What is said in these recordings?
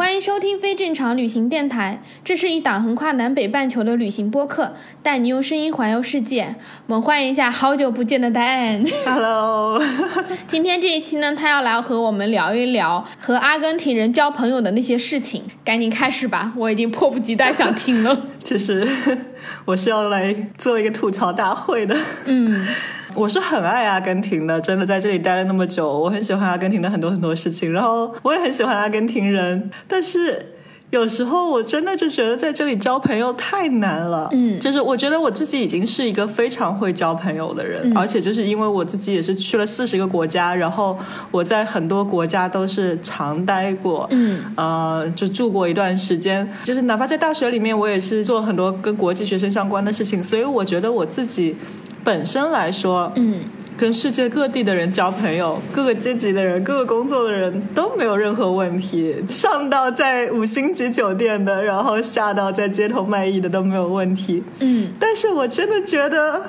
欢迎收听非正常旅行电台，这是一档横跨南北半球的旅行播客，带你用声音环游世界。我们欢迎一下好久不见的 Dan，Hello 今天这一期呢，他要来和我们聊一聊和阿根廷人交朋友的那些事情。赶紧开始吧，我已经迫不及待想听了。其实 我是要来做一个吐槽大会的。嗯，我是很爱阿根廷的，真的在这里待了那么久，我很喜欢阿根廷的很多很多事情，然后我也很喜欢阿根廷人，但是。有时候我真的就觉得在这里交朋友太难了，嗯。就是我觉得我自己已经是一个非常会交朋友的人，嗯。而且就是因为我自己也是去了四十个国家，然后我在很多国家都是常待过，嗯。呃，就住过一段时间，就是哪怕在大学里面，我也是做很多跟国际学生相关的事情，所以我觉得我自己本身来说，嗯跟世界各地的人交朋友，各个阶级的人、各个工作的人都没有任何问题，上到在五星级酒店的，然后下到在街头卖艺的都没有问题。嗯但是我真的觉得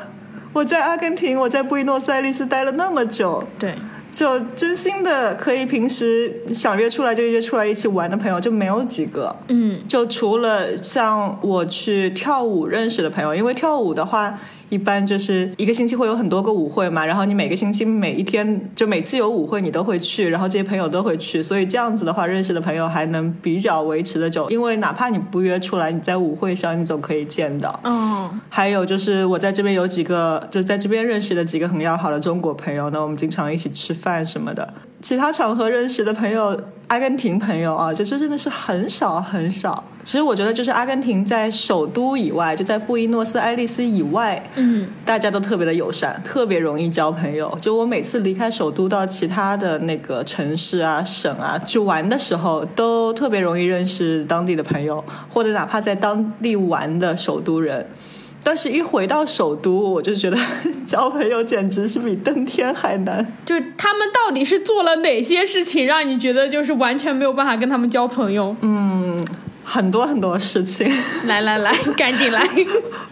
我在阿根廷，我在布宜诺斯艾利斯待了那么久，对，就真心的可以平时想约出来就约出来一起玩的朋友就没有几个。嗯就除了像我去跳舞认识的朋友，因为跳舞的话，一般就是一个星期会有很多个舞会嘛，然后你每个星期每一天就每次有舞会你都会去，然后这些朋友都会去，所以这样子的话认识的朋友还能比较维持的久，因为哪怕你不约出来，你在舞会上你总可以见到。嗯，还有就是我在这边有几个，就在这边认识的几个很要好的中国朋友那，我们经常一起吃饭什么的。其他场合认识的朋友，阿根廷朋友啊，就这真的是很少很少。其实我觉得，就是阿根廷在首都以外，就在布宜诺斯艾利斯以外，嗯大家都特别的友善，特别容易交朋友。就我每次离开首都到其他的那个城市啊、省啊去玩的时候，都特别容易认识当地的朋友，或者哪怕在当地玩的首都人。但是，一回到首都，我就觉得 交朋友简直是比登天还难。就是他们到底是做了哪些事情，让你觉得就是完全没有办法跟他们交朋友？嗯，很多很多事情。来来来，赶紧来。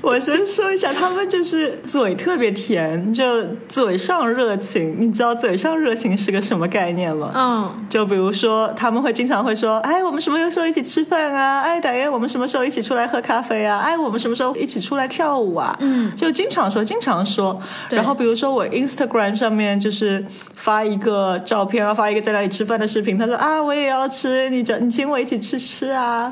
我先说一下，他们就是嘴特别甜，就嘴上热情。你知道嘴上热情是个什么概念吗？嗯就比如说，他们会经常会说：“哎，我们什么时候一起吃饭啊？哎，导演，我们什么时候一起出来喝咖啡啊？哎，我们什么时候一起出来跳舞啊？”嗯就经常说，经常说。然后比如说我 Instagram 上面就是发一个照片啊，发一个在哪里吃饭的视频，他说啊，我也要吃，你找你请我一起吃吃啊，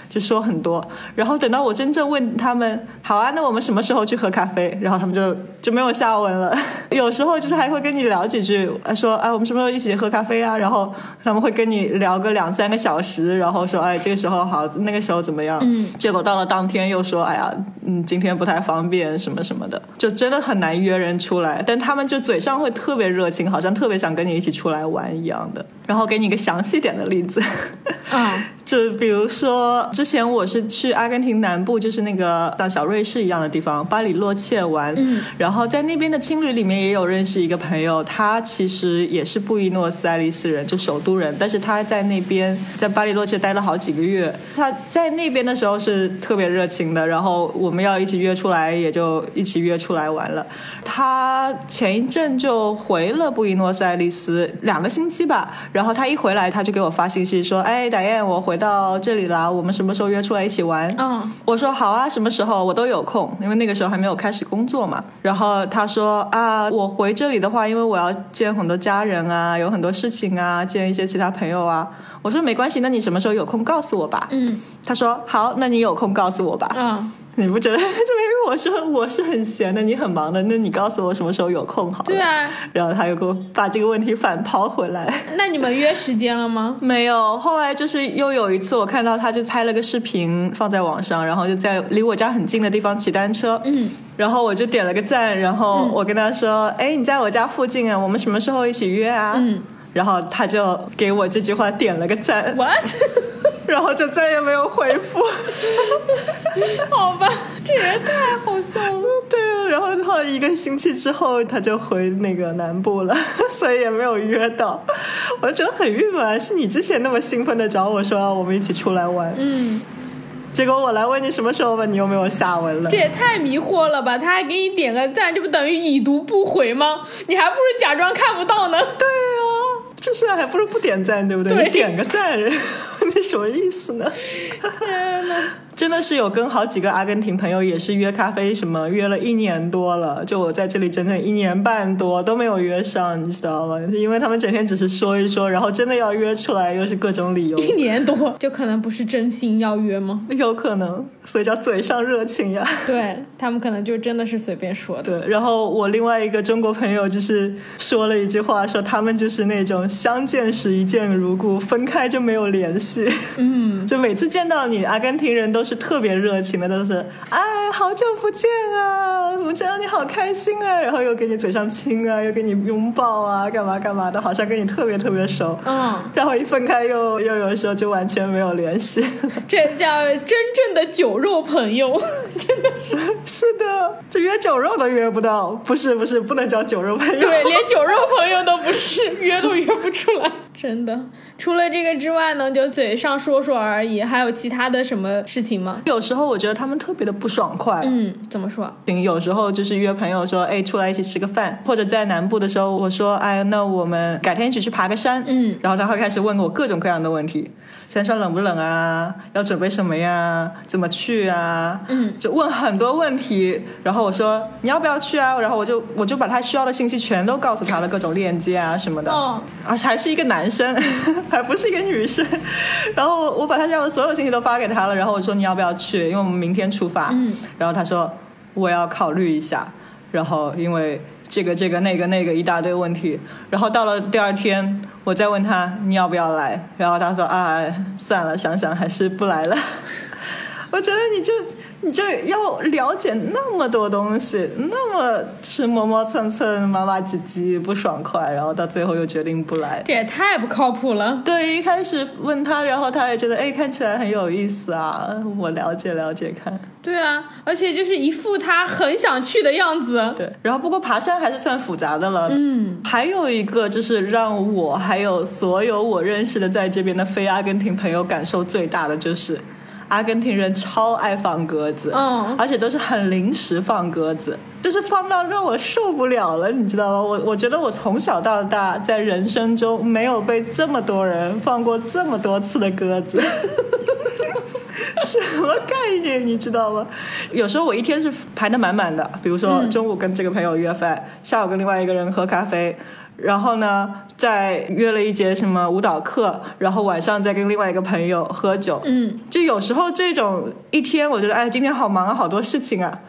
就说很多。然后等到我真正问他们，好啊，那我们什么时候去喝咖啡？然后他们就就没有下文了。有时候就是还会跟你聊几句，呃说哎，我们什么时候一起喝咖啡啊？然后他们会跟你聊个两三个小时，然后说哎，这个时候好，那个时候怎么样？嗯结果到了当天又说，哎呀，嗯，今天不太方便，什么什么的，就真的很难约人出来。但他们就嘴上会特别热情，好像特别想跟你一起出来玩一样的。然后给你一个详细点的例子，嗯 就比如说之前我是去阿根廷南部，就是那个像小瑞士一样的地方，巴里洛切玩。嗯然后在那边的青旅里面也有认识一个朋友，他其实也是布宜诺斯艾利斯人，就首都人，但是他在那边在巴里洛切待了好几个月。他在那边的时候是特别热情的，然后我们要一起约出来，也就一起约出来玩了。他前一阵就回了布宜诺斯艾利斯两个星期吧，然后他一回来他就给我发信息说：“哎，达燕，我回到这里了，我们什么时候约出来一起玩？”嗯我说好啊，什么时候我都有空，因为那个时候还没有开始工作嘛。然后他说啊，我回这里的话，因为我要见很多家人啊，有很多事情啊，见一些其他朋友啊。我说没关系，那你什么时候有空告诉我吧。嗯他说好，那你有空告诉我吧。嗯，你不觉得？就明明我说我是很闲的，你很忙的，那你告诉我什么时候有空好了。对啊。然后他又给我把这个问题反抛回来。那你们约时间了吗？没有，后来就是又有一次，我看到他就拍了个视频放在网上，然后就在离我家很近的地方骑单车，嗯然后我就点了个赞，然后嗯我跟他说：“哎、你在我家附近啊，我们什么时候一起约啊？”嗯然后他就给我这句话点了个赞，，what？然后就再也没有回复。好吧，这人太好笑了。对啊，然后后来一个星期之后，他就回那个南部了，所以也没有约到。我就觉得很郁闷啊，是你之前那么兴奋的找我说我们一起出来玩，嗯，结果我来问你什么时候问，你又没有下文了这。也太迷惑了吧！他还给你点个赞，这不等于已读不回吗？你还不如假装看不到呢。对啊，就是还不如不点赞，对不对？对你点个赞，你什么意思呢？天呐，真的是有跟好几个阿根廷朋友也是约咖啡，什么约了一年多了，就我在这里整整一年半多都没有约上，你知道吗？因为他们整天只是说一说，然后真的要约出来又是各种理由，一年多，就可能不是真心要约吗？有可能，所以叫嘴上热情呀。对他们可能就真的是随便说的。对，然后我另外一个中国朋友就是说了一句话，说他们就是那种相见时一见如故，分开就没有联系。嗯，就每次见到你，阿根廷人都都是特别热情的，都是啊，好久不见啊，我见到你好开心啊，然后又给你嘴上亲啊，又给你拥抱啊，干嘛干嘛的，好像跟你特别特别熟。嗯，然后一分开又又有时候就完全没有联系。这叫真正的酒肉朋友，真的是是的，这约酒肉都约不到，不是不是，不能叫酒肉朋友。对，连酒肉朋友都不是，约都约不出来，真的。除了这个之外呢，就嘴上说说而已，还有其他的什么事情吗？有时候我觉得他们特别的不爽快。嗯，怎么说？有时候就是约朋友说，哎，出来一起吃个饭，或者在南部的时候，我说，哎，那我们改天一起去爬个山。嗯然后他会开始问我各种各样的问题，山上冷不冷啊？要准备什么呀？怎么去啊？嗯，就问很多问题。然后我说你要不要去啊？然后我就我就把他需要的信息全都告诉他了，各种链接啊什么的。哦，而且还是一个男生，还不是一个女生。然后我把他要的所有信息都发给他了，然后我说你要不要去？因为我们明天出发。嗯，然后他说我要考虑一下。然后因为这个这个那个那个一大堆问题，然后到了第二天，我再问他你要不要来，然后他说啊算了，想想还是不来了。我觉得你就你就要了解那么多东西，那么是磨磨蹭蹭、磨磨唧唧、不爽快，然后到最后又决定不来。这也太不靠谱了。对，一开始问他，然后他也觉得哎看起来很有意思啊，我了解了解看。对啊，而且就是一副他很想去的样子。对，然后不过爬山还是算复杂的了。嗯，还有一个就是让我还有所有我认识的在这边的非阿根廷朋友感受最大的就是。阿根廷人超爱放鸽子，嗯而且都是很临时放鸽子，就是放到让我受不了了，你知道吗？我我觉得我从小到大在人生中没有被这么多人放过这么多次的鸽子。什么概念，你知道吗？有时候我一天是排的满满的，比如说中午跟这个朋友约饭，下午跟另外一个人喝咖啡，然后呢再约了一节什么舞蹈课，然后晚上再跟另外一个朋友喝酒。嗯，就有时候这种一天，我觉得哎，今天好忙啊，好多事情啊。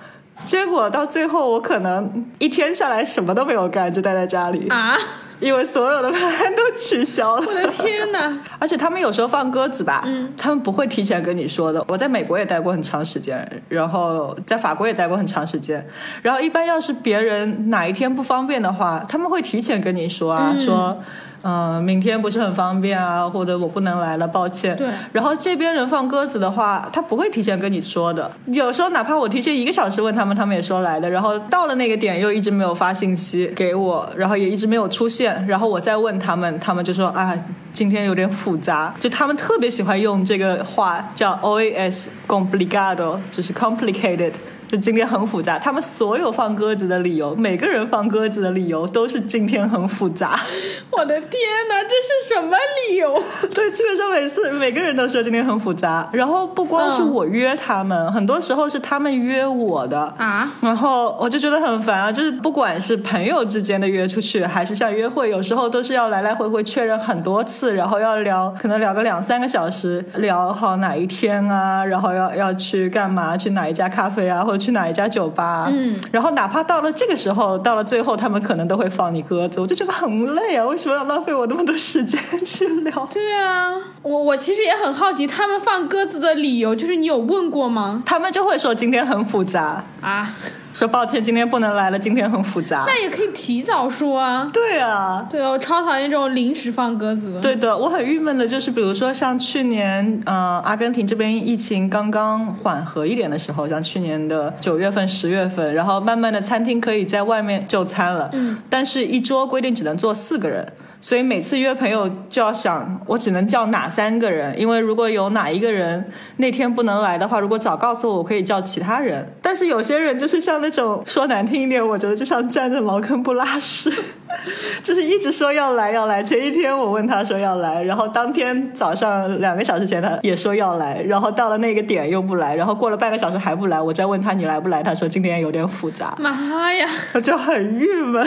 结果到最后，我可能一天下来什么都没有干，就待在家里，啊，因为所有的盘都取消了。我的天哪！而且他们有时候放鸽子吧，嗯他们不会提前跟你说的。我在美国也待过很长时间，然后在法国也待过很长时间。然后一般要是别人哪一天不方便的话，他们会提前跟你说啊，嗯说。嗯、明天不是很方便啊，或者我不能来了，抱歉。对然后这边人放鸽子的话，他不会提前跟你说的。有时候哪怕我提前一个小时问他们，他们也说来的。然后到了那个点又一直没有发信息给我，然后也一直没有出现。然后我再问他们，他们就说啊，今天有点复杂。就他们特别喜欢用这个话叫 OAS complicado，就是 complicated。就今天很复杂，他们所有放鸽子的理由，每个人放鸽子的理由都是今天很复杂。我的天哪，这是什么理由？对，基本上每次每个人都说今天很复杂，然后不光是我约他们，很多时候是他们约我的。啊？然后我就觉得很烦啊，就是不管是朋友之间的约出去，还是像约会，有时候都是要来来回回确认很多次，然后要聊，可能聊个两三个小时，聊好哪一天啊，然后要要去干嘛，去哪一家咖啡啊，或者去哪一家酒吧、啊，嗯，然后哪怕到了这个时候，到了最后，他们可能都会放你鸽子，我就觉得很累啊，为什么要浪费我那么多时间去聊？对啊，我我其实也很好奇，他们放鸽子的理由，就是你有问过吗？他们就会说今天很复杂，啊，说抱歉，今天不能来了，今天很复杂。那也可以提早说啊。对啊，对哦，我超讨厌这种临时放鸽子的。对的，我很郁闷的就是，比如说像去年，呃，阿根廷这边疫情刚刚缓和一点的时候，像去年的九月份、十月份，然后慢慢的餐厅可以在外面就餐了，嗯，但是一桌规定只能坐四个人。所以每次约朋友就要想，我只能叫哪三个人，因为如果有哪一个人那天不能来的话，如果早告诉我，我可以叫其他人。但是有些人就是像那种说难听一点，我觉得就像站着茅坑不拉屎，就是一直说要来要来。前一天我问他说要来，然后当天早上两个小时前他也说要来，然后到了那个点又不来，然后过了半个小时还不来，我再问他你来不来，他说今天有点复杂，妈呀！我 就很郁闷。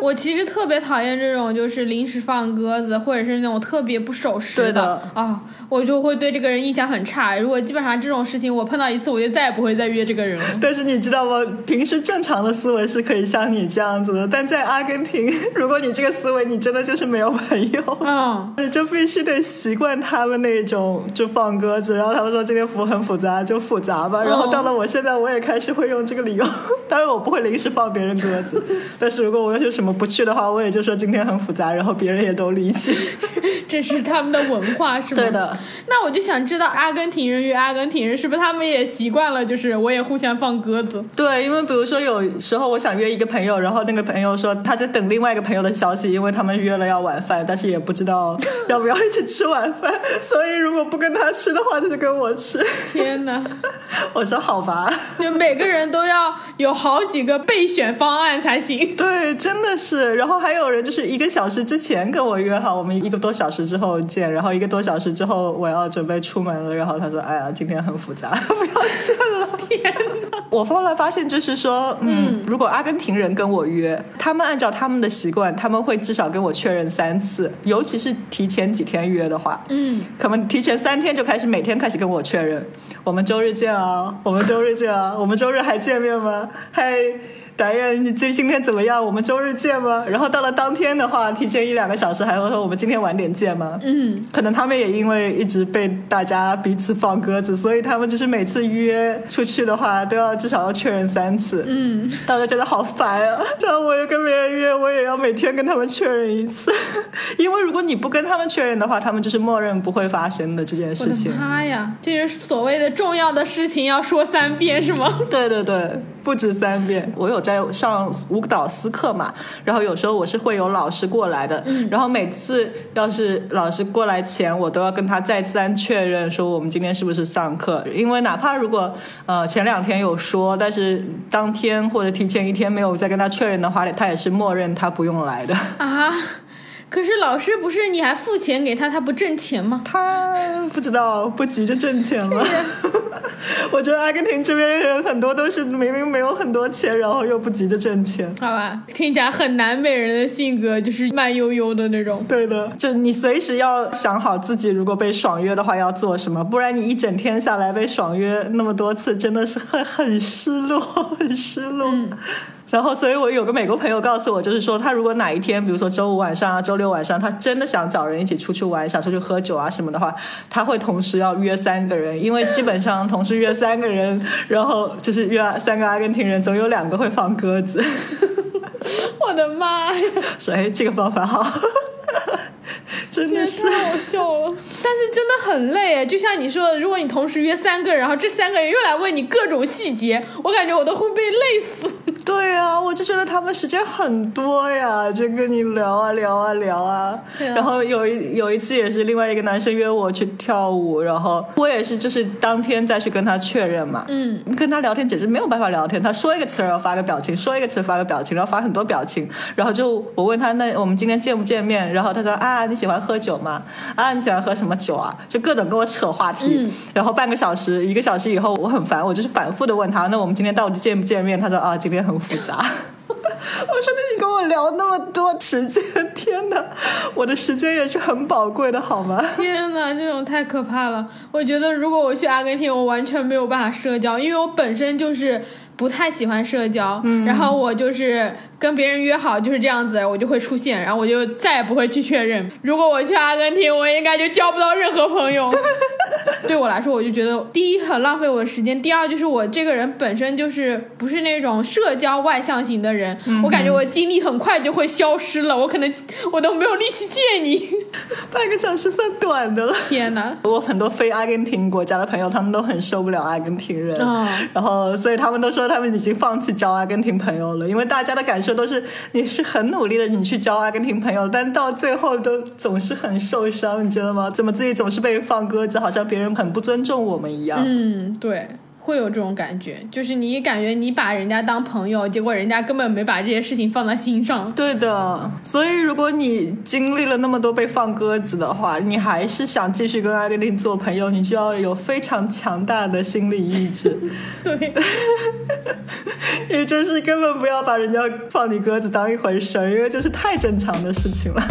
我其实特别讨厌这种就是临时放鸽子，或者是那种特别不守时对的啊，我就会对这个人印象很差。如果基本上这种事情我碰到一次，我就再也不会再约这个人了。但是你知道吗？平时正常的思维是可以像你这样子的，但在阿根廷，如果你这个思维，你真的就是没有朋友。嗯，你就必须得习惯他们那种就放鸽子，然后他们说这个服很复杂，就复杂吧。然后到了我现在，我也开始会用这个理由。当然我不会临时放别人鸽子，但是如果我有什么不去的话，我也就说今天很复杂，然后别人也都理解。这是他们的文化，是吗？对的。那我就想知道，阿根廷人与阿根廷人是不是他们也习惯了，就是我也互相放鸽子？对，因为比如说有时候我想约一个朋友，然后那个朋友说他在等另外一个朋友的消息，因为他们约了要晚饭，但是也不知道要不要一起吃晚饭，所以如果不跟他吃的话，他就跟我吃。天哪！我说好吧。就每个人都要有好几个备选方案才行。对，真的是。然后还有人就是一个小时之前跟我约好，我们一个多小时之后见，然后一个多小时之后我要准备出门了，然后他说：“哎呀，今天很复杂，不要见了。”天哪！我后来发现，就是说，嗯，如果阿根廷人跟我约，他们按照他们的习惯，他们会至少跟我确认三次，尤其是提前几天约的话，嗯，可能提前三天就开始每天开始跟我确认，我们周日见啊，我们周日见啊，我们周日还见面吗？嗨。导演，你今今天怎么样？我们周日见吗？然后到了当天的话，提前一两个小时还会说我们今天晚点见吗？嗯，可能他们也因为一直被大家彼此放鸽子，所以他们就是每次约出去的话，都要至少要确认三次。嗯，大家觉得好烦啊！这样我也跟别人约，我也要每天跟他们确认一次，因为如果你不跟他们确认的话，他们就是默认不会发生的这件事情。妈呀！这是所谓的重要的事情要说三遍是吗？对对对，不止三遍。我有在上舞蹈私课嘛，然后有时候我是会有老师过来的，然后每次要是老师过来前，我都要跟他再三确认说我们今天是不是上课，因为哪怕如果呃前两天有说，但是当天或者提前一天没有再跟他确认的话，他也是默认他不用来的。啊！可是老师不是你还付钱给他，他不挣钱吗？他不知道，不急着挣钱了。我觉得阿根廷这边的人很多都是明明没有很多钱，然后又不急着挣钱。好吧，听起来很南美人的性格，就是慢悠悠的那种。对的，就你随时要想好自己如果被爽约的话要做什么，不然你一整天下来被爽约那么多次，真的是很很失落，很失落。然后，所以我有个美国朋友告诉我，就是说他如果哪一天，比如说周五晚上啊、周六晚上，他真的想找人一起出去玩，想出去喝酒啊什么的话，他会同时要约三个人，因为基本上同时约三个人，然后就是约三个阿根廷人，总有两个会放鸽子。我的妈呀！说哎，这个方法好，真的是。太好笑了，但是真的很累哎，就像你说的，如果你同时约三个人，然后这三个人又来问你各种细节，我感觉我都会被累死。对啊，我就觉得他们时间很多呀，就跟你聊啊聊啊聊啊。啊然后有一有一次也是另外一个男生约我去跳舞，然后我也是就是当天再去跟他确认嘛。嗯，跟他聊天简直没有办法聊天，他说一个词儿要发个表情，说一个词发个表情，然后发很多表情，然后就我问他那我们今天见不见面，然后他说啊你喜欢喝酒吗？啊你喜欢喝什么酒啊？就各种跟我扯话题，嗯然后半个小时一个小时以后我很烦，我就是反复的问他那我们今天到底见不见面？他说啊今天很复杂。我说那你跟我聊那么多时间，天哪，我的时间也是很宝贵的，好吗？天呐，这种太可怕了！我觉得如果我去阿根廷，我完全没有办法社交，因为我本身就是不太喜欢社交，嗯然后我就是跟别人约好就是这样子，我就会出现，然后我就再也不会去确认。如果我去阿根廷，我应该就交不到任何朋友。对我来说，我就觉得第一很浪费我的时间，第二就是我这个人本身就是不是那种社交外向型的人，我感觉我精力很快就会消失了，我可能我都没有力气见你。半个小时算短的了。天哪！我很多非阿根廷国家的朋友，他们都很受不了阿根廷人，嗯然后所以他们都说他们已经放弃交阿根廷朋友了，因为大家的感这都是你是很努力的，你去交阿根廷朋友，但到最后都总是很受伤，你知道吗？怎么自己总是被放鸽子，好像别人很不尊重我们一样。嗯，对，会有这种感觉，就是你感觉你把人家当朋友，结果人家根本没把这些事情放在心上。对的，所以如果你经历了那么多被放鸽子的话，你还是想继续跟阿根廷做朋友，你就要有非常强大的心理意志。对，也就是根本不要把人家放你鸽子当一回事儿，因为这是太正常的事情了。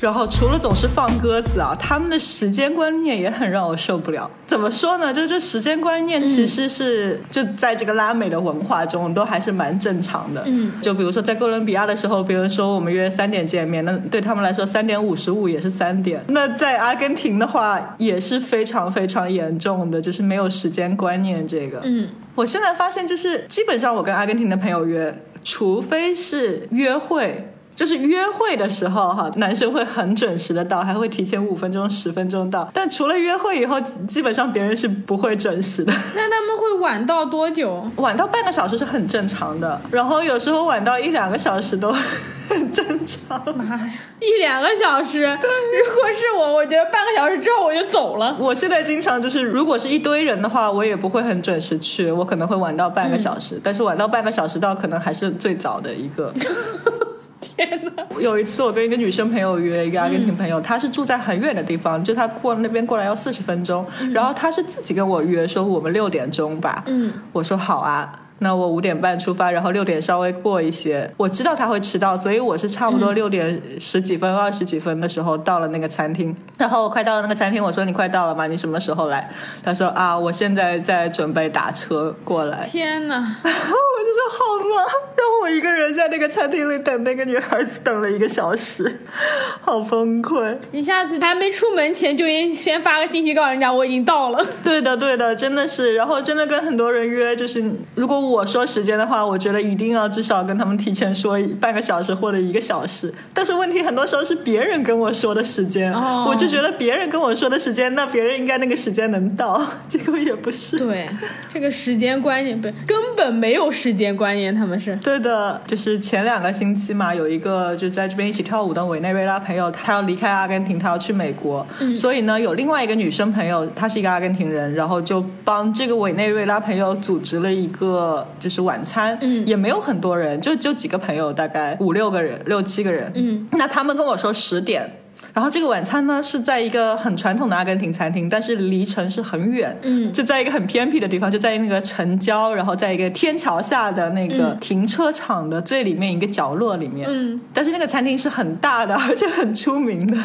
然后除了总是放鸽子啊，他们的时间观念也很让我受不了。怎么说呢？就是这时间观念其实是、就在这个拉美的文化中都还是蛮正常的。嗯，就比如说在哥伦比亚的时候，别人说我们约三点见面，那对他们来说三点五十五也是三点。那在阿根廷的话也是非常非常严重的，就是没有时间观念这个。嗯，我现在发现，就是基本上我跟阿根廷的朋友约，除非是约会。就是约会的时候，哈，男生会很准时的到，还会提前五分钟、十分钟到。但除了约会以后，基本上别人是不会准时的。那他们会晚到多久？晚到半个小时是很正常的，然后有时候晚到一两个小时都 很正常。妈呀，一两个小时！如果是我，我觉得半个小时之后我就走了。我现在经常就是，如果是一堆人的话，我也不会很准时去，我可能会晚到半个小时，但是晚到半个小时到可能还是最早的一个。天哪！有一次，我跟一个女生朋友约，一个阿根廷朋友，她是住在很远的地方，就她过那边过来要四十分钟，然后她是自己跟我约说我们六点钟吧，嗯，我说好啊。那我五点半出发，然后六点稍微过一些，我知道他会迟到，所以我是差不多六点十几分、二十几分的时候到了那个餐厅。然后我快到了那个餐厅，我说你快到了吗？你什么时候来？他说啊，我现在在准备打车过来。天哪！我就说好吗？然后我一个人在那个餐厅里等那个女孩子，等了一个小时，好崩溃。你下次还没出门前就先先发个信息告诉人家我已经到了。对的，对的，真的是。然后真的跟很多人约，就是如果我说时间的话，我觉得一定要至少跟他们提前说半个小时或者一个小时。但是问题很多时候是别人跟我说的时间，哦我就觉得别人跟我说的时间，那别人应该那个时间能到，结果也不是。对，这个时间观念不根本没有时间观念，他们是。对的，就是前两个星期嘛，有一个就在这边一起跳舞的委内瑞拉朋友，他要离开阿根廷，他要去美国，所以呢，有另外一个女生朋友，她是一个阿根廷人，然后就帮这个委内瑞拉朋友组织了一个就是晚餐，嗯也没有很多人，就就几个朋友，大概五六个人，六七个人，嗯，那他们跟我说十点。然后这个晚餐呢是在一个很传统的阿根廷餐厅，但是离城市很远，嗯就在一个很偏僻的地方，就在那个城郊，然后在一个天桥下的那个停车场的最里面一个角落里面。嗯，但是那个餐厅是很大的，而且很出名的，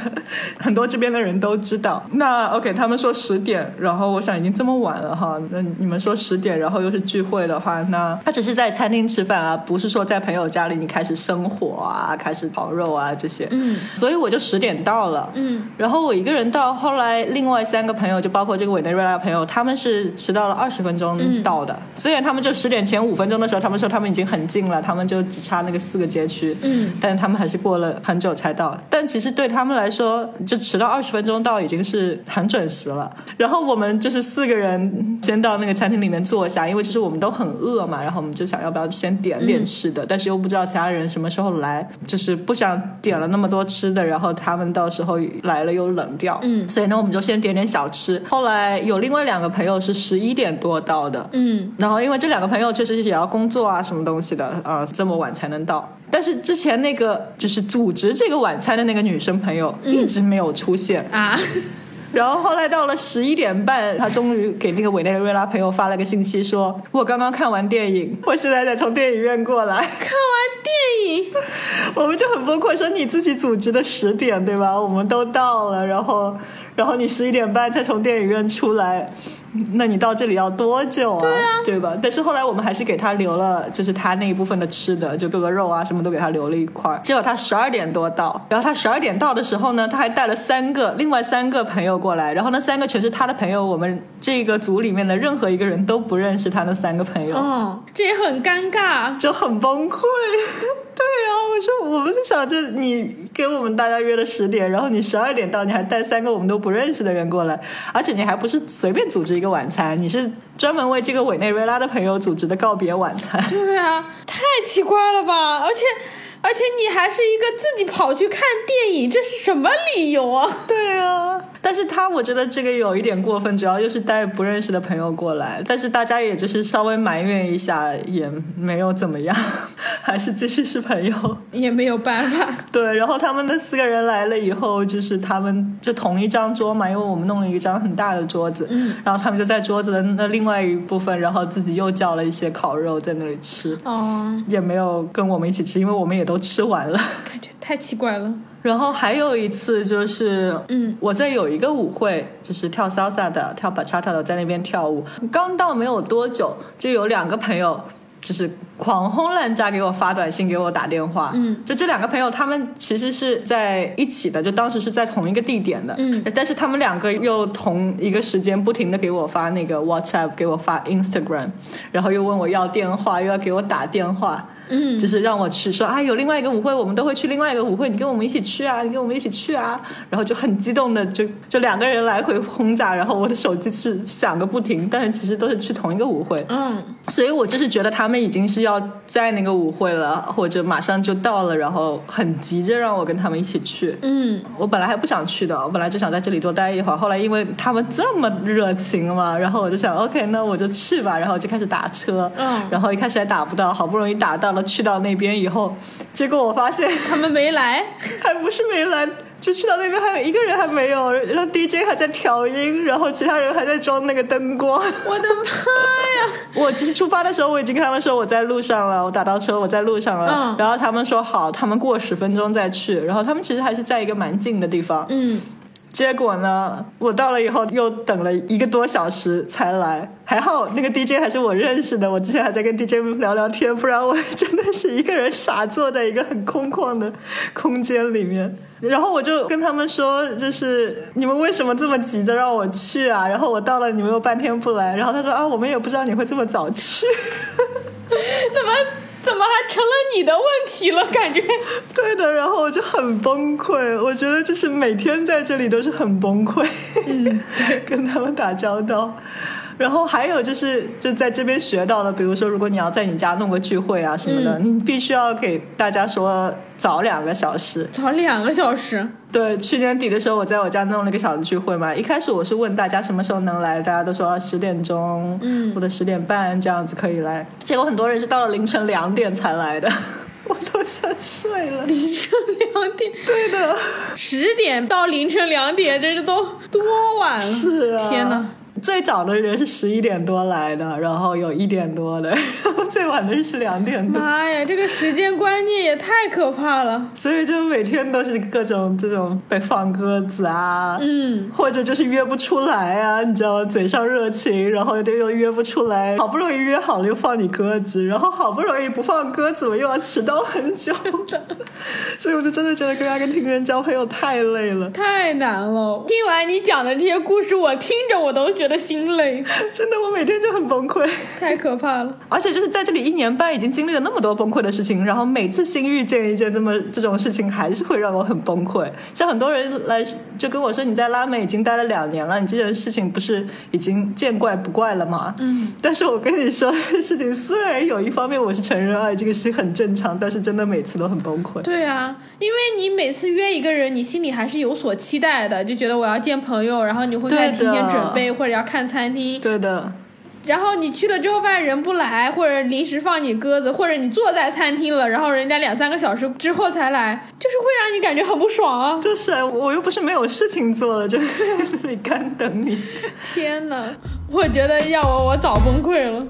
很多这边的人都知道。那 OK，他们说十点，然后我想已经这么晚了哈，那你们说十点，然后又是聚会的话，那他只是在餐厅吃饭啊，不是说在朋友家里你开始生火啊，开始烤肉啊这些。嗯，所以我就十点到了。嗯，然后我一个人到，后来另外三个朋友，就包括这个委内瑞拉朋友，他们是迟到了二十分钟到的。虽然他们就十点前五分钟的时候，他们说他们已经很近了，他们就只差那个四个街区。嗯，但是他们还是过了很久才到。但其实对他们来说，就迟到二十分钟到已经是很准时了。然后我们就是四个人先到那个餐厅里面坐下，因为其实我们都很饿嘛，然后我们就想要不要先点点吃的，但是又不知道其他人什么时候来，就是不想点了那么多吃的，然后他们到时候来了又冷掉。嗯所以呢，我们就先点点小吃。后来有另外两个朋友是十一点多到的，嗯，然后因为这两个朋友确实也要工作啊，什么东西的，呃，这么晚才能到。但是之前那个就是组织这个晚餐的那个女生朋友一直没有出现，啊，然后后来到了十一点半，他终于给那个委内瑞拉朋友发了个信息说，我刚刚看完电影，我现在在从电影院过来。看完电影，我们就很崩溃，说你自己组织的十点对吧？我们都到了，然后，然后你十一点半才从电影院出来，那你到这里要多久啊？对吧？但是后来我们还是给他留了，就是他那一部分的吃的，就各个肉啊什么都给他留了一块儿。结果他十二点多到，然后他十二点到的时候呢，他还带了三个另外三个朋友过来，然后那三个全是他的朋友，我们这个组里面的任何一个人都不认识他那三个朋友。哦，这也很尴尬。就很崩溃。对呀、我说我们就想着你给我们大家约了十点，然后你十二点到，你还带三个我们都不认识的人过来，而且你还不是随便组织一个晚餐，你是专门为这个委内瑞拉的朋友组织的告别晚餐。对啊，太奇怪了吧！而且而且你还是一个自己跑去看电影，这是什么理由啊？对啊，但是他我觉得这个有一点过分，主要就是带不认识的朋友过来，但是大家也就是稍微埋怨一下，也没有怎么样，还是继续是朋友。也没有办法。对，然后他们那四个人来了以后，就是他们就同一张桌嘛，因为我们弄了一张很大的桌子，嗯然后他们就在桌子的那另外一部分，然后自己又叫了一些烤肉在那里吃，哦，也没有跟我们一起吃，因为我们也都吃完了。感觉太奇怪了。然后还有一次就是，嗯，我在有一个舞会，就是跳 salsa 的、跳 bachata 的，在那边跳舞。刚到没有多久，就有两个朋友。就是狂轰滥炸给我发短信，给我打电话。嗯，就这两个朋友，他们其实是在一起的，就当时是在同一个地点的。嗯，但是他们两个又同一个时间不停的给我发那个 WhatsApp，给我发 Instagram，然后又问我要电话，又要给我打电话。嗯，就是让我去说啊，有另外一个舞会，我们都会去另外一个舞会，你跟我们一起去啊，你跟我们一起去啊，然后就很激动的就就两个人来回轰炸，然后我的手机是响个不停，但是其实都是去同一个舞会，嗯，所以我就是觉得他们已经是要在那个舞会了，或者马上就到了，然后很急着让我跟他们一起去。嗯，我本来还不想去的，我本来就想在这里多待一会儿。后来因为他们这么热情嘛，然后我就想，OK，那我就去吧。然后就开始打车，嗯然后一开始还打不到，好不容易打到了，去到那边以后，结果我发现他们没来。还不是没来，就去到那边还有一个人还没有，然后 DJ 还在调音，然后其他人还在装那个灯光。我的妈呀！我其实出发的时候，我已经跟他们说我在路上了，我打到车，我在路上了。嗯然后他们说好，他们过十分钟再去。然后他们其实还是在一个蛮近的地方。嗯，结果呢，我到了以后又等了一个多小时才来，还好那个 DJ 还是我认识的，我之前还在跟 DJ 聊聊天，不然我真的是一个人傻坐在一个很空旷的空间里面。然后我就跟他们说，就是你们为什么这么急着让我去啊？然后我到了，你们又半天不来。然后他说啊，我们也不知道你会这么早去。怎么怎么还成了你的问题了？感觉。对的，然后我就很崩溃，我觉得就是每天在这里都是很崩溃，嗯，跟他们打交道。然后还有就是，就在这边学到的，比如说，如果你要在你家弄个聚会啊什么的，你必须要给大家说早两个小时。早两个小时。对，去年底的时候，我在我家弄了一个小的聚会嘛。一开始我是问大家什么时候能来，大家都说十点钟，嗯或者十点半这样子可以来。结果很多人是到了凌晨两点才来的，我都想睡了。凌晨两点，对的，十点到凌晨两点，这是都多晚了？是啊。天哪！最早的人是十一点多来的，然后有一点多的，然 后最晚的是两点多，妈呀，这个时间观念也太可怕了。所以就每天都是各种这种被放鸽子啊，嗯，或者就是约不出来啊，你知道吗？嘴上热情，然后又约不出来，好不容易约好了又放你鸽子，然后好不容易不放鸽子，我又要迟到很久的，所以我就真的觉得跟阿根廷人交朋友太累了，太难了。听完你讲的这些故事，我听着我都觉得心累，真的，我每天就很崩溃。太可怕了。而且就是在这里一年半，已经经历了那么多崩溃的事情，然后每次新遇见一件这么这种事情，还是会让我很崩溃。像很多人来就跟我说，你在拉美已经待了两年了，你这件事情不是已经见怪不怪了吗？嗯。但是我跟你说，事情虽然有一方面我是承认，哎，这个事情很正常，但是真的每次都很崩溃。对啊，因为你每次约一个人，你心里还是有所期待的，就觉得我要见朋友，然后你会开始提前准备，或者要看餐厅。对的，然后你去了之后发现人不来，或者临时放你鸽子，或者你坐在餐厅了，然后人家两三个小时之后才来，就是会让你感觉很不爽啊！就是啊我又不是没有事情做了，就 在那里干等你。天呐，我觉得要我我早崩溃了。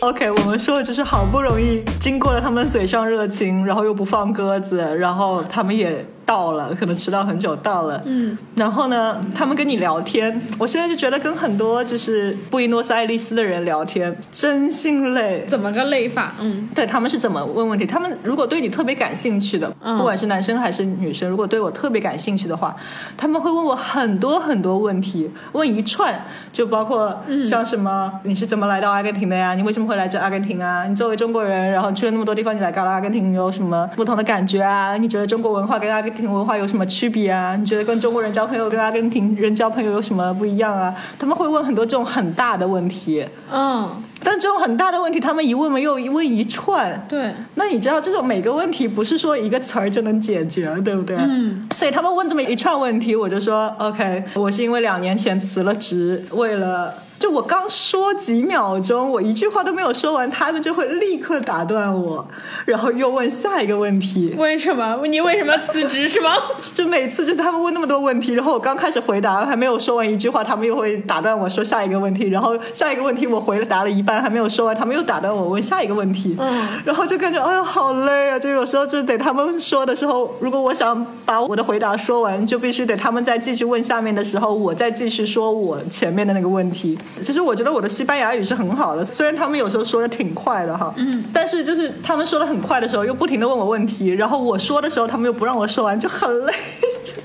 OK，我们说的就是好不容易经过了他们嘴上热情，然后又不放鸽子，然后他们也到了，可能迟到很久到了，嗯，然后呢，他们跟你聊天，我现在就觉得跟很多就是布宜诺斯艾利斯的人聊天真心累。怎么个累法？嗯对他们是怎么问问题？他们如果对你特别感兴趣的，嗯不管是男生还是女生，如果对我特别感兴趣的话，他们会问我很多很多问题，问一串，就包括像什么、你是怎么来到阿根廷的呀？你为什么会来这阿根廷啊？你作为中国人，然后去了那么多地方，你来到了阿根廷有什么不同的感觉啊？你觉得中国文化跟阿根廷文化有什么区别啊？你觉得跟中国人交朋友跟阿根廷人交朋友有什么不一样啊？他们会问很多这种很大的问题，嗯，但这种很大的问题，他们一问嘛又一问一串，对，那你知道这种每个问题不是说一个词儿就能解决，对不对？嗯，所以他们问这么一串问题，我就说 OK，我是因为两年前辞了职，为了。就我刚说几秒钟，我一句话都没有说完，他们就会立刻打断我，然后又问下一个问题。为什么？你为什么辞职是吗？就每次就他们问那么多问题，然后我刚开始回答还没有说完一句话，他们又会打断我说下一个问题，然后下一个问题我回答了一半还没有说完，他们又打断我问下一个问题，嗯，然后就感觉哎呀好累啊，就有时候就得他们说的时候，如果我想把我的回答说完，就必须得他们再继续问下面的时候，我再继续说我前面的那个问题。其实我觉得我的西班牙语是很好的，虽然他们有时候说的挺快的哈，嗯，但是就是他们说的很快的时候，又不停的问我问题，然后我说的时候，他们又不让我说完，就很累。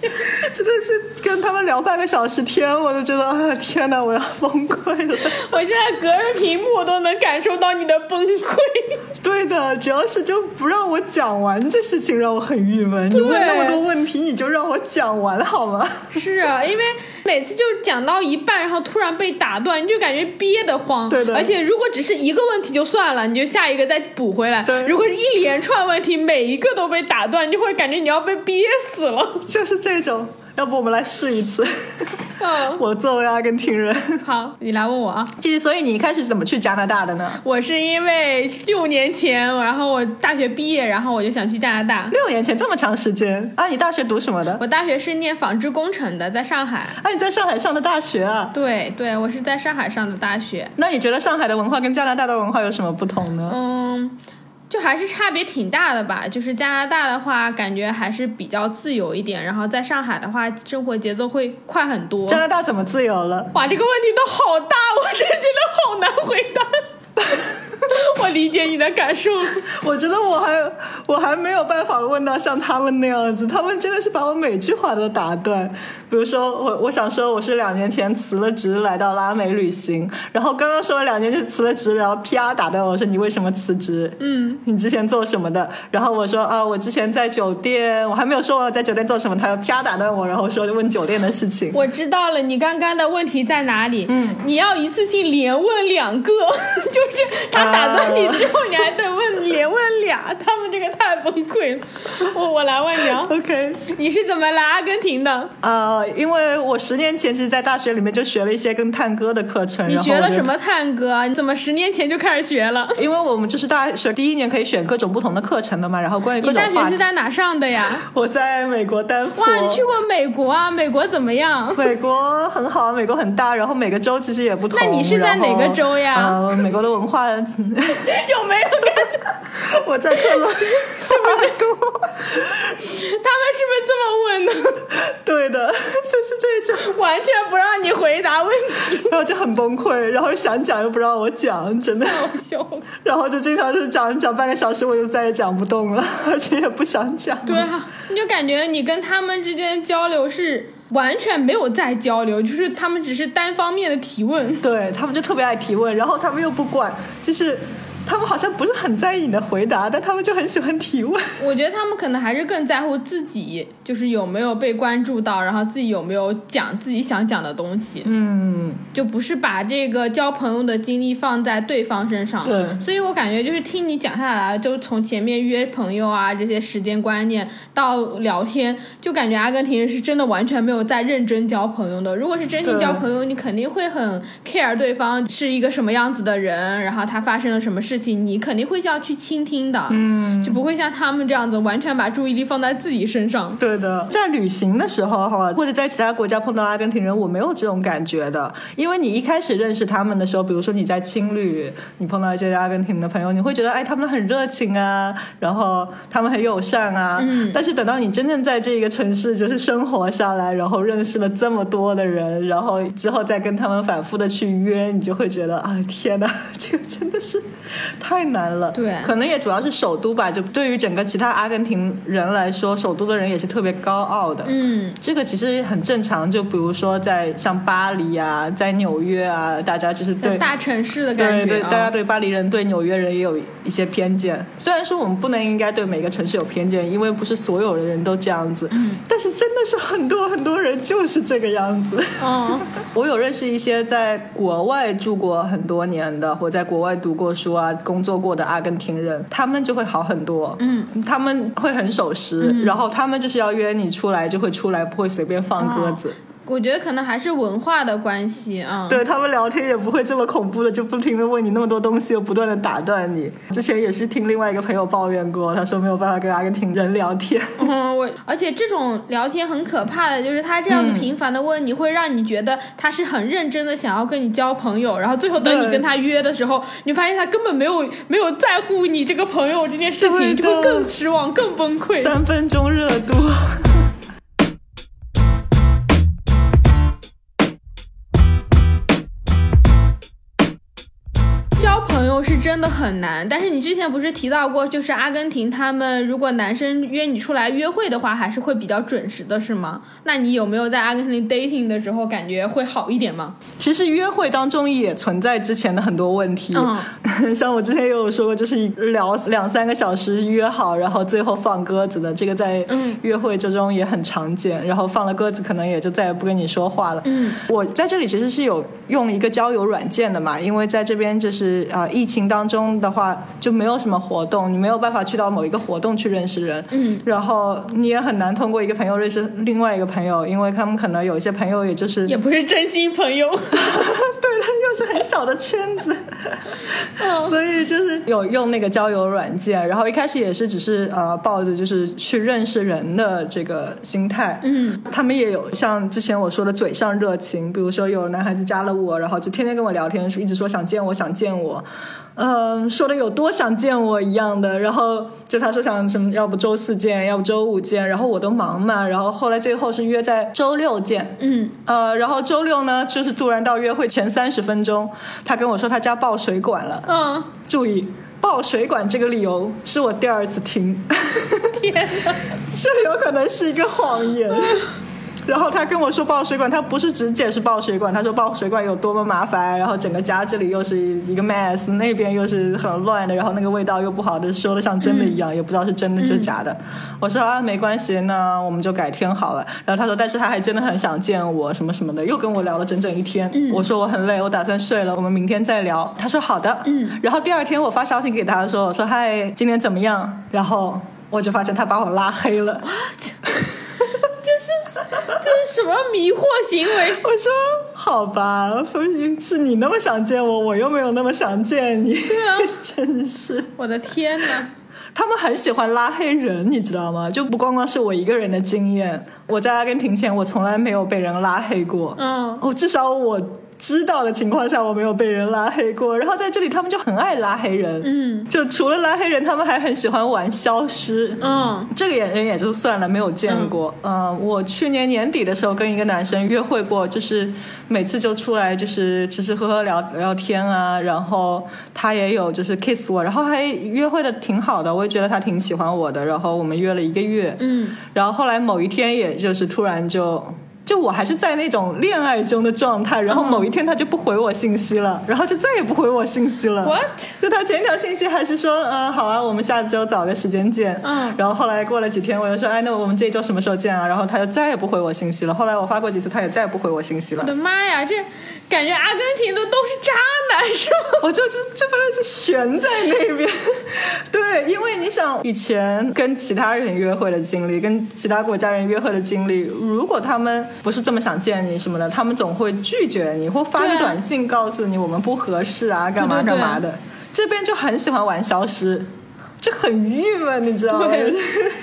真的是跟他们聊半个小时天，我都觉得啊，天哪，我要崩溃了。我现在隔着屏幕我都能感受到你的崩溃。对的，主要是就不让我讲完这事情，让我很郁闷。你问那么多问题，你就让我讲完好吗？是啊，因为每次就讲到一半，然后突然被打断，你就感觉憋得慌。对的而且如果只是一个问题就算了，你就下一个再补回来。对如果是一连串问题，每一个都被打断，你就会感觉你要被憋死了。就是这种。要不我们来试一次？嗯，我作为阿根廷人，好，你来问我啊。其实所以你一开始是怎么去加拿大的呢？我是因为六年前，然后我大学毕业，然后我就想去加拿大。六年前这么长时间啊？你大学读什么的？我大学是念纺织工程的，在上海。啊，你在上海上的大学啊？对对，我是在上海上的大学。那你觉得上海的文化跟加拿大的文化有什么不同呢？嗯，就还是差别挺大的吧。就是加拿大的话，感觉还是比较自由一点，然后在上海的话，生活节奏会快很多。加拿大怎么自由了？哇，这个问题都好大，我真的觉得好难回答。我理解你的感受。我觉得我还我还没有办法问到像他们那样子，他们真的是把我每句话都打断。比如说，我我想说我是两年前辞了职来到拉美旅行，然后刚刚说了两年前辞了职，然后啪打断我说你为什么辞职？嗯，你之前做什么的？然后我说啊，我之前在酒店，我还没有说完我在酒店做什么，他又啪打断我，然后说问酒店的事情。我知道了，你刚刚的问题在哪里？嗯，你要一次性连问两个，就是他打断你之后，你还得问连问俩，他们这个太崩溃了。我我来问你啊，OK，你是怎么来阿根廷的？啊、因为我十年前其实，在大学里面就学了一些跟探戈的课程。你学了什么探戈啊？你怎么十年前就开始学了？因为我们就是大学第一年可以选各种不同的课程的嘛，然后关于各你大学。是在哪上的呀？我在美国丹佛。哇，你去过美国啊？美国怎么样？美国很好，美国很大，然然后每个州其实也不同。那你是在哪个州呀呃，美国的文化，有没有看到？我在克罗拉多。他们是不是这么问的？对的，就是这种，完全不让你回答问题，然后就很崩溃，然后想讲又不让我讲，真的。好笑。然后就经常是讲讲半个小时，我就再也讲不动了，而且也不想讲。对啊，你就感觉你跟他们之间交流是完全没有在交流，就是他们只是单方面的提问。对他们就特别爱提问，然后他们又不管，就是他们好像不是很在意你的回答，但他们就很喜欢提问。我觉得他们可能还是更在乎自己，就是有没有被关注到，然后自己有没有讲自己想讲的东西，嗯，就不是把这个交朋友的精力放在对方身上。对所以我感觉就是听你讲下来，就从前面约朋友啊这些时间观念到聊天，就感觉阿根廷人是真的完全没有在认真交朋友的。如果是真心交朋友，你肯定会很 care 对方是一个什么样子的人，然后他发生了什么事事情，你肯定会是要去倾听的，嗯，就不会像他们这样子完全把注意力放在自己身上。对的，在旅行的时候哈，或者在其他国家碰到阿根廷人，我没有这种感觉的，因为你一开始认识他们的时候，比如说你在青旅，你碰到一些阿根廷的朋友，你会觉得哎，他们很热情啊，然后他们很友善啊，嗯。但是等到你真正在这个城市就是生活下来，然后认识了这么多的人，然后之后再跟他们反复的去约，你就会觉得啊，天哪，这个真的是 太难了。对可能也主要是首都吧，就对于整个其他阿根廷人来说，首都的人也是特别高傲的。嗯，这个其实很正常，就比如说在像巴黎啊，在纽约啊，大家就是对大城市的感觉对对，啊，大家对巴黎人、对纽约人也有一些偏见。虽然说我们不能应该对每个城市有偏见，因为不是所有的人都这样子，嗯但是真的是很多很多人就是这个样子。嗯，我有认识一些在国外住过很多年的，或在国外读过书啊、工作过的阿根廷人，他们就会好很多。嗯，他们会很守时，然后他们就是要约你出来就会出来，不会随便放鸽子。我觉得可能还是文化的关系啊。对他们聊天也不会这么恐怖的，就不停的问你那么多东西，又不断的打断你。之前也是听另外一个朋友抱怨过，他说没有办法跟阿根廷人聊天。嗯，我而且这种聊天很可怕的，就是他这样子频繁的问你，会让你觉得他是很认真的想要跟你交朋友，然后最后等你跟他约的时候，你发现他根本没有 没有在乎你这个朋友这件事情，就会更失望、更崩溃。三分钟热度。是真的很难，但是你之前不是提到过，就是阿根廷他们如果男生约你出来约会的话，还是会比较准时的，是吗？那你有没有在阿根廷 dating 的时候感觉会好一点吗？其实约会当中也存在之前的很多问题，嗯像我之前也有说过，就是聊两三个小时约好，然后最后放鸽子的，这个在约会之中也很常见。然后放了鸽子，可能也就再也不跟你说话了。嗯，我在这里其实是有用一个交友软件的嘛，因为在这边就是啊、呃疫情当中的话就没有什么活动，你没有办法去到某一个活动去认识人。嗯，然后你也很难通过一个朋友认识另外一个朋友，因为他们可能有一些朋友也就是也不是真心朋友。对的，又是很小的圈子，所以就是有用那个交友软件，然后一开始也是只是呃抱着就是去认识人的这个心态，嗯，他们也有像之前我说的嘴上热情，比如说有男孩子加了我，然后就天天跟我聊天，一直说想见我想见我，嗯、说的有多想见我一样的，然后就他说想什么，要不周四见，要不周五见，然后我都忙嘛，然后后来最后是约在周六见，嗯，呃，然后周六呢，就是突然到约会前三十分钟，他跟我说他家爆水管了。嗯，注意，爆水管这个理由是我第二次听，天哪！这有可能是一个谎言。然后他跟我说爆水管，他不是只解释爆水管，他说爆水管有多么麻烦，然后整个家这里又是一个 mess，那边又是很乱的，然后那个味道又不好的，说的像真的一样，也不知道是真的就是假的。我说啊，没关系，那我们就改天好了。然后他说，但是他还真的很想见我，什么什么的，又跟我聊了整整一天。我说我很累，我打算睡了，我们明天再聊。他说好的。嗯。然后第二天我发消息给他说，我说嗨，今天怎么样？然后我就发现他把我拉黑了。这是什么迷惑行为？我说好吧，是你那么想见我，我又没有那么想见你。对啊，真是。我的天哪！他们很喜欢拉黑人，你知道吗？就不光光是我一个人的经验，我在阿根廷前，我从来没有被人拉黑过。嗯，哦，至少我知道的情况下，我没有被人拉黑过。然后在这里，他们就很爱拉黑人。嗯，就除了拉黑人，他们还很喜欢玩消失。嗯，这个也人也就算了，没有见过。嗯、我去年年底的时候跟一个男生约会过，就是每次就出来就是吃吃喝喝聊聊天啊，然后他也有就是 kiss 我，然后还约会的挺好的，我也觉得他挺喜欢我的，然后我们约了一个月，嗯，然后后来某一天也就是突然就。就我还是在那种恋爱中的状态，然后某一天他就不回我信息了，然后就再也不回我信息了。What？就他前一条信息还是说，嗯、好啊，我们下周找个时间见。嗯然后后来过了几天，我就说，哎，那我们这一周什么时候见啊？然后他就再也不回我信息了。后来我发过几次，他也再也不回我信息了我。的妈呀，这感觉阿根廷的都是渣男是吗？我就就就发现就悬在那边，对，因为你想以前跟其他人约会的经历，跟其他国家人约会的经历，如果他们不是这么想见你什么的，他们总会拒绝你，或发个短信告诉你我们不合适啊，干嘛对对对干嘛的。这边就很喜欢玩消失，就很郁闷，你知道吗？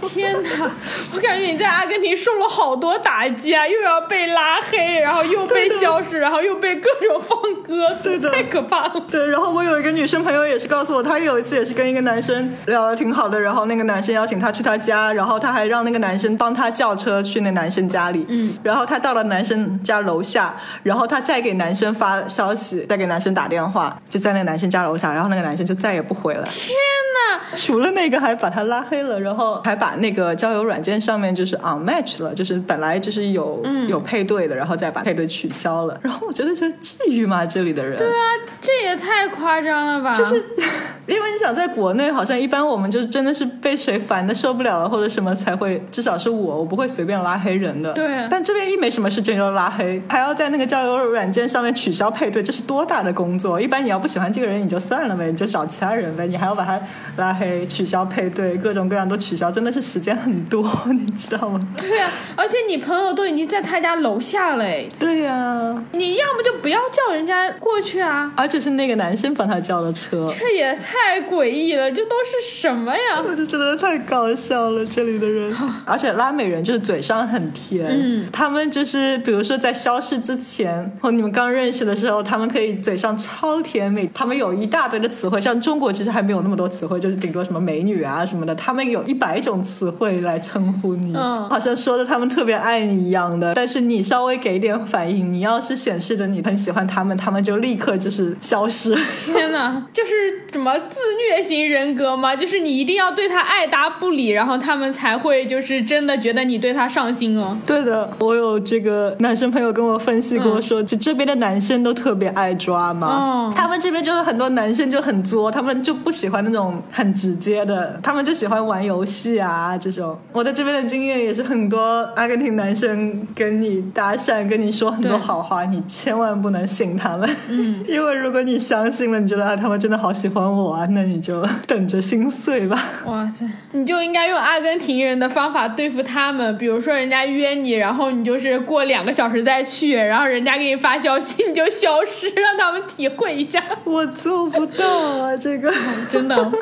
对 天哪！我感觉你在阿根廷受了好多打击啊，又要被拉黑，然后又被消失，然后又被各种放鸽子，对的太可怕了。对，然后我有一个女生朋友也是告诉我，她有一次也是跟一个男生聊的挺好的，然后那个男生邀请她去他家，然后她还让那个男生帮她叫车去那男生家里，嗯，然后她到了男生家楼下，然后她再给男生发消息，再给男生打电话，就在那个男生家楼下，然后那个男生就再也不回了。天哪！除了那个，还把他拉黑了，然后还把那个交友软件上面就是 unmatch 了，就是本来就是有、有配对的，然后再把配对取消了。然后我觉得，这至于吗？这里的人，对啊，这也太夸张了吧！就是 因为你想，在国内好像一般我们就是真的是被谁烦的受不了了或者什么才会，至少是我，我不会随便拉黑人的。对但这边一没什么事情就拉黑，还要在那个交友软件上面取消配对，这是多大的工作？一般你要不喜欢这个人，你就算了呗，你就找其他人呗，你还要把他拉黑、取消配对，各种各样都取消，真的是时间很多，你知道吗？对啊，而且你朋友都已经在他家楼下了，哎，对呀、你要么就不要叫人家过去啊！而且是那个男生帮他叫的车。这也太诡异了，这都是什么呀？我就真的太搞笑了，这里的人，而且拉美人就是嘴上很甜，嗯，他们就是比如说在消失之前或你们刚认识的时候，他们可以嘴上超甜美，他们有一大堆的词汇，像中国其实还没有那么多词汇，就是顶多什么美女啊什么的，他们有一百种词汇来称呼你，嗯好像说的他们特别爱你一样的，但是你稍微给点反应，你要是显示着你很喜欢他们，他们就立刻就是消失。天哪，就是什么自虐型人格吗？就是你一定要对他爱答不理，然后他们才会就是真的觉得你对他上心哦。对的，我有这个男生朋友跟我分析过说，就这边的男生都特别爱抓嘛。哦他们这边就是很多男生就很作，他们就不喜欢那种很直接的，他们就喜欢玩游戏啊这种。我在这边的经验也是很多阿根廷男生跟你搭讪，跟你说很多好话，你千万不能信他们。嗯，因为如果你相信了，你觉得啊他们真的好喜欢我啊，那你就 等着心碎吧。哇塞，你就应该用阿根廷人的方法对付他们，比如说人家约你，然后你就是过两个小时再去，然后人家给你发消息，你就消失，让他们体会一下。我做不到啊，这个。真的，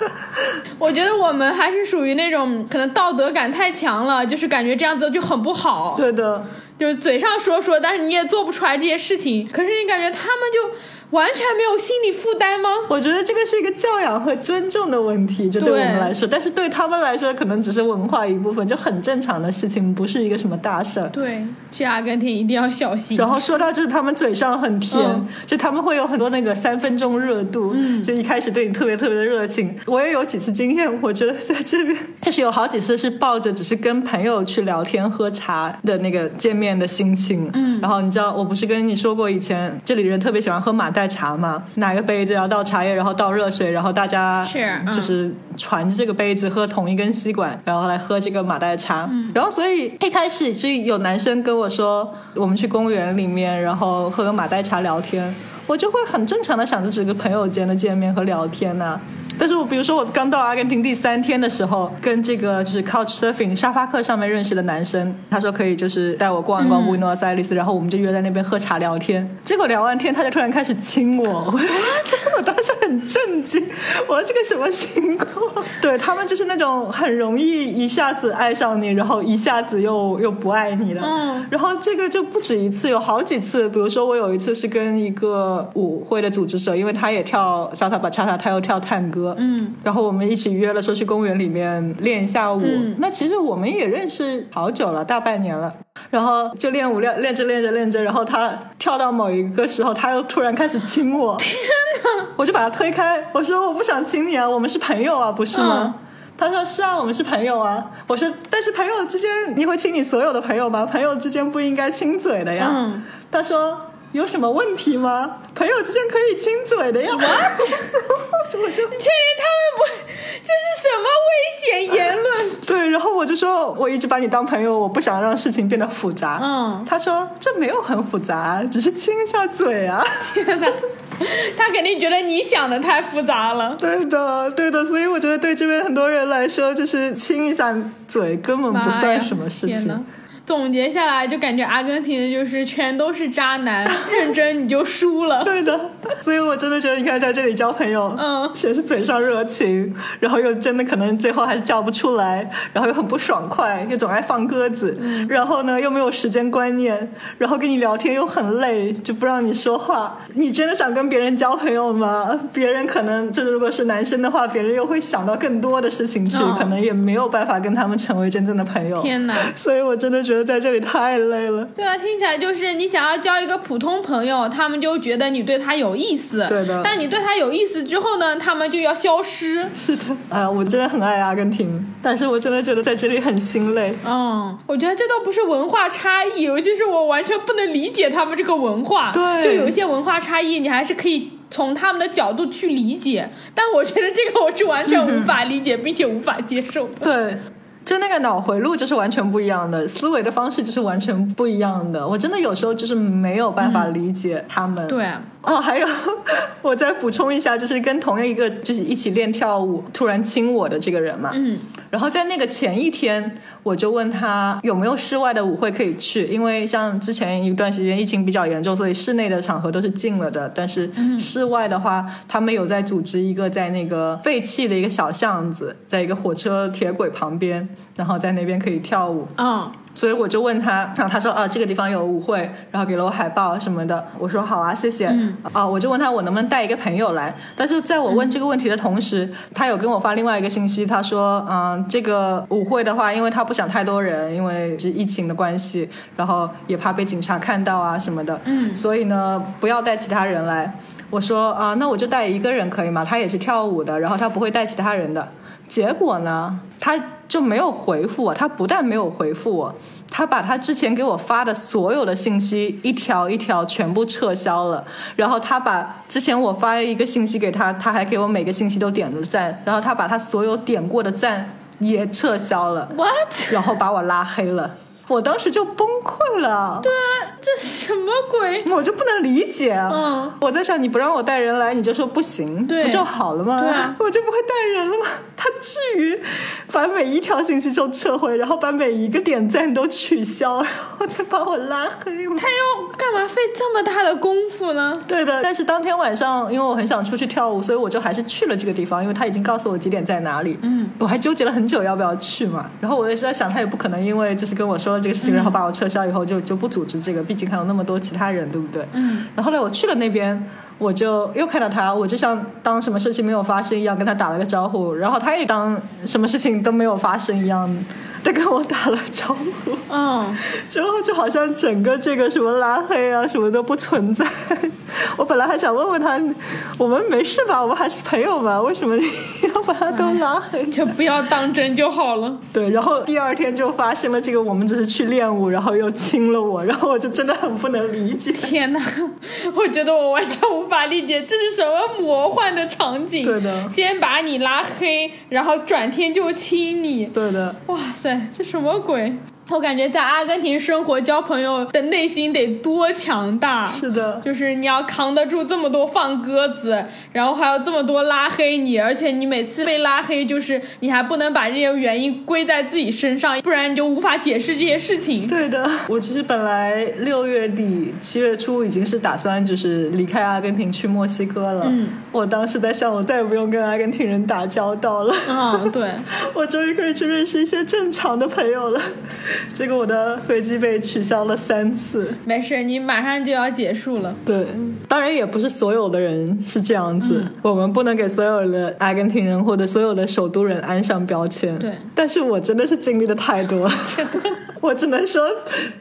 我觉得我们还是属于那种可能道德感太强了，就是感觉这样子就很不好。对的，就是嘴上说说，但是你也做不出来这些事情。可是你感觉他们就完全没有心理负担吗？我觉得这个是一个教养和尊重的问题，就对我们来说，但是对他们来说，可能只是文化一部分，就很正常的事情，不是一个什么大事儿。对，去阿根廷一定要小心。然后说到就是他们嘴上很甜，嗯就他们会有很多那个三分钟热度，嗯，就一开始对你特别特别的热情。我也有几次经验，我觉得在这边 就是有好几次是抱着只是跟朋友去聊天喝茶的那个见面的心情，嗯，然后你知道我不是跟你说过以前这里人特别喜欢喝马黛茶嘛，拿个杯子然后倒茶叶，然后倒热水，然后大家就是传着这个杯子喝同一根吸管，然后来喝这个马黛茶。然后所以一开始是有男生跟我说，我们去公园里面，然后喝个马黛茶聊天，我就会很正常的想着只是个朋友间的见面和聊天呐、但是我比如说我刚到阿根廷第三天的时候，跟这个就是 Couch Surfing 沙发客上面认识的男生，他说可以就是带我逛一逛布宜诺斯艾利斯，然后我们就约在那边喝茶聊天。结果聊完天，他就突然开始亲我，我 我当时很震惊，我说这个什么情况？对他们就是那种很容易一下子爱上你，然后一下子又又不爱你了。嗯然后这个就不止一次，有好几次。比如说我有一次是跟一个舞会的组织者，因为他也跳萨塔巴恰塔，他又跳探戈，嗯，然后我们一起约了说去公园里面练一下舞。嗯那其实我们也认识好久了，大半年了。然后就练舞练练着练着练着，然后他跳到某一个时候，他又突然开始亲我。天哪！我就把他推开，我说我不想亲你啊，我们是朋友啊，不是吗？嗯他说是啊，我们是朋友啊。我说，但是朋友之间你会亲你所有的朋友吗？朋友之间不应该亲嘴的呀。嗯他说有什么问题吗？朋友之间可以亲嘴的呀。What？我就你确定他们不？这是什么危险言论？对，然后我就说我一直把你当朋友，我不想让事情变得复杂。嗯他说这没有很复杂，只是亲一下嘴啊。天哪，他肯定觉得你想的太复杂了。对的，对的，所以我觉得对这边很多人来说，就是亲一下嘴根本不算什么事情。总结下来就感觉阿根廷的就是全都是渣男，认真你就输了。对的，所以我真的觉得，你看在这里交朋友，嗯先是嘴上热情，然后又真的可能最后还是叫不出来，然后又很不爽快，又总爱放鸽子，嗯然后呢又没有时间观念，然后跟你聊天又很累，就不让你说话。你真的想跟别人交朋友吗？别人可能就是如果是男生的话，别人又会想到更多的事情去，嗯可能也没有办法跟他们成为真正的朋友。天哪！所以我真的觉得在这里太累了。对啊，听起来就是你想要交一个普通朋友，他们就觉得你对他有意思。对的但你对他有意思之后呢，他们就要消失。是的，啊，我真的很爱阿根廷，但是我真的觉得在这里很心累。嗯，我觉得这都不是文化差异，就是我完全不能理解他们这个文化。对就有一些文化差异，你还是可以从他们的角度去理解，但我觉得这个我是完全无法理解，并且无法接受的。对，就那个脑回路就是完全不一样的，思维的方式就是完全不一样的。我真的有时候就是没有办法理解他们。对，哦，还有，我再补充一下，就是跟同样一个就是一起练跳舞突然亲我的这个人嘛，嗯，然后在那个前一天，我就问他有没有室外的舞会可以去，因为像之前一段时间疫情比较严重，所以室内的场合都是禁了的。但是室外的话，他们有在组织一个在那个废弃的一个小巷子，在一个火车铁轨旁边，然后在那边可以跳舞。嗯，所以我就问他，然后他说啊，这个地方有舞会，然后给了我海报什么的。我说好啊，谢谢。嗯啊，我就问他我能不能带一个朋友来。但是在我问这个问题的同时，他有跟我发另外一个信息，他说嗯，这个舞会的话，因为他不想太多人，因为是疫情的关系，然后也怕被警察看到啊什么的。嗯所以呢，不要带其他人来。我说啊，那我就带一个人可以吗？他也是跳舞的，然后他不会带其他人的。结果呢，他就没有回复我。他不但没有回复我，他把他之前给我发的所有的信息一条一条全部撤销了。然后他把之前我发一个信息给他，他还给我每个信息都点了赞。然后他把他所有点过的赞也撤销了，，what？然后把我拉黑了。我当时就崩溃了。对啊。这什么鬼？我就不能理解。嗯，我在想，你不让我带人来，你就说不行，对不就好了吗？对啊我就不会带人了吗？他至于把每一条信息都撤回，然后把每一个点赞都取消，然后再把我拉黑吗？他要干嘛费这么大的功夫呢？对的，但是当天晚上，因为我很想出去跳舞，所以我就还是去了这个地方，因为他已经告诉我几点在哪里。嗯，我还纠结了很久要不要去嘛。然后我也是在想，他也不可能因为就是跟我说了这个事情，然后把我撤销以后就就不组织这个，毕竟还有那么多其他人，对不对？嗯。然后后来我去了那边，我就又看到他，我就像当什么事情没有发生一样跟他打了个招呼，然后他也当什么事情都没有发生一样。的跟我打了招呼。嗯，之后就好像整个这个什么拉黑啊什么都不存在。我本来还想问问他，我们没事吧？我们还是朋友吧？为什么你 要把他都拉黑？就不要当真就好了。对，然后第二天就发生了这个，我们只是去练舞，然后又亲了我，然后我就真的很不能理解。天哪，我觉得我完全无法理解这是什么魔幻的场景。对的先把你拉黑，然后转天就亲你。对的，哇塞，这什么鬼？我感觉在阿根廷生活交朋友的内心得多强大。是的，就是你要扛得住这么多放鸽子，然后还有这么多拉黑你，而且你每次被拉黑，就是你还不能把这些原因归在自己身上，不然你就无法解释这些事情。对的。我其实本来六月底、七月初已经是打算就是离开阿根廷去墨西哥了。嗯，我当时在想，我再也不用跟阿根廷人打交道了。嗯，对，我终于可以去认识一些正常的朋友了。结果我的飞机被取消了三次。没事，你马上就要结束了。对，当然也不是所有的人是这样子，嗯我们不能给所有的阿根廷人或者所有的首都人安上标签。对但是我真的是经历的太多了，我只能说，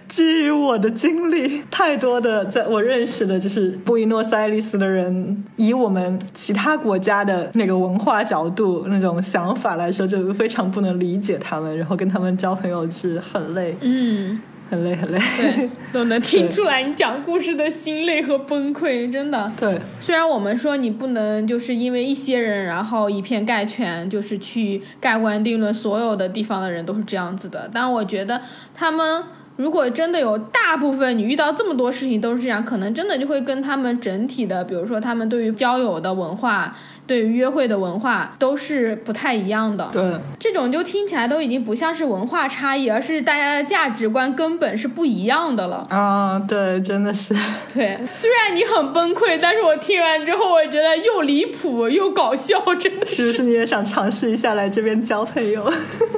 基于我的经历，太多的在我认识的就是布宜诺斯艾利斯的人，以我们其他国家的那个文化角度、那种想法来说，就非常不能理解他们，然后跟他们交朋友是很累，嗯，很累，很累。对，都能听出来你讲故事的心累和崩溃，真的。对虽然我们说你不能就是因为一些人，然后以偏概全，就是去盖棺定论所有的地方的人都是这样子的，但我觉得他们。如果真的有大部分你遇到这么多事情都是这样，可能真的就会跟他们整体的，比如说他们对于交友的文化对于约会的文化都是不太一样的。对，这种就听起来都已经不像是文化差异，而是大家的价值观根本是不一样的了。啊，对，真的是，对，虽然你很崩溃，但是我听完之后，我觉得又离谱又搞笑，真的是不是你也想尝试一下来这边交朋友？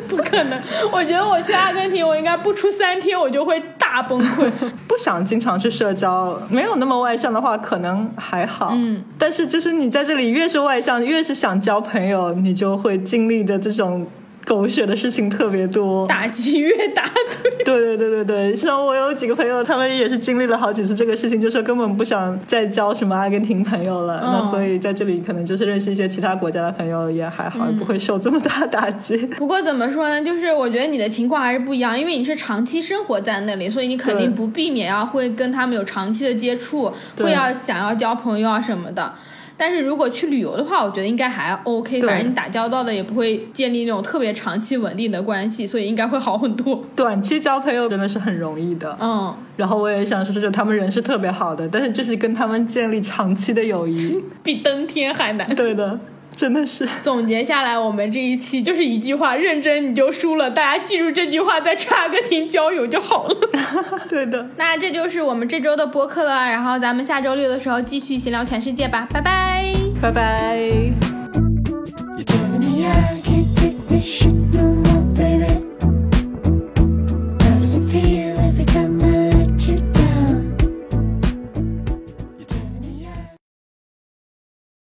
不可能。我觉得我去阿根廷，我应该不出三天，我就会大崩溃。不想经常去社交，没有那么外向的话，可能还好。嗯，但是就是你在这里越是外向，越是想交朋友，你就会经历的这种狗血的事情特别多。打击越大，对。对对对对对，像我有几个朋友，他们也是经历了好几次这个事情，就说根本不想再交什么阿根廷朋友了。嗯那所以在这里可能就是认识一些其他国家的朋友也还好，也不会受这么大打击。不过怎么说呢，就是我觉得你的情况还是不一样，因为你是长期生活在那里，所以你肯定不避免要会跟他们有长期的接触，会要想要交朋友啊什么的。但是如果去旅游的话，我觉得应该还 OK，反正你打交道的也不会建立那种特别长期稳定的关系，所以应该会好很多。短期交朋友真的是很容易的。嗯，然后我也想说，就是他们人是特别好的，但是就是跟他们建立长期的友谊，比登天还难。对的，真的是。总结下来，我们这一期就是一句话：认真你就输了。大家记住这句话，在去阿根廷交友就好了。对的。那这就是我们这周的播客了，然后咱们下周六的时候继续闲聊全世界吧，拜拜，拜拜。You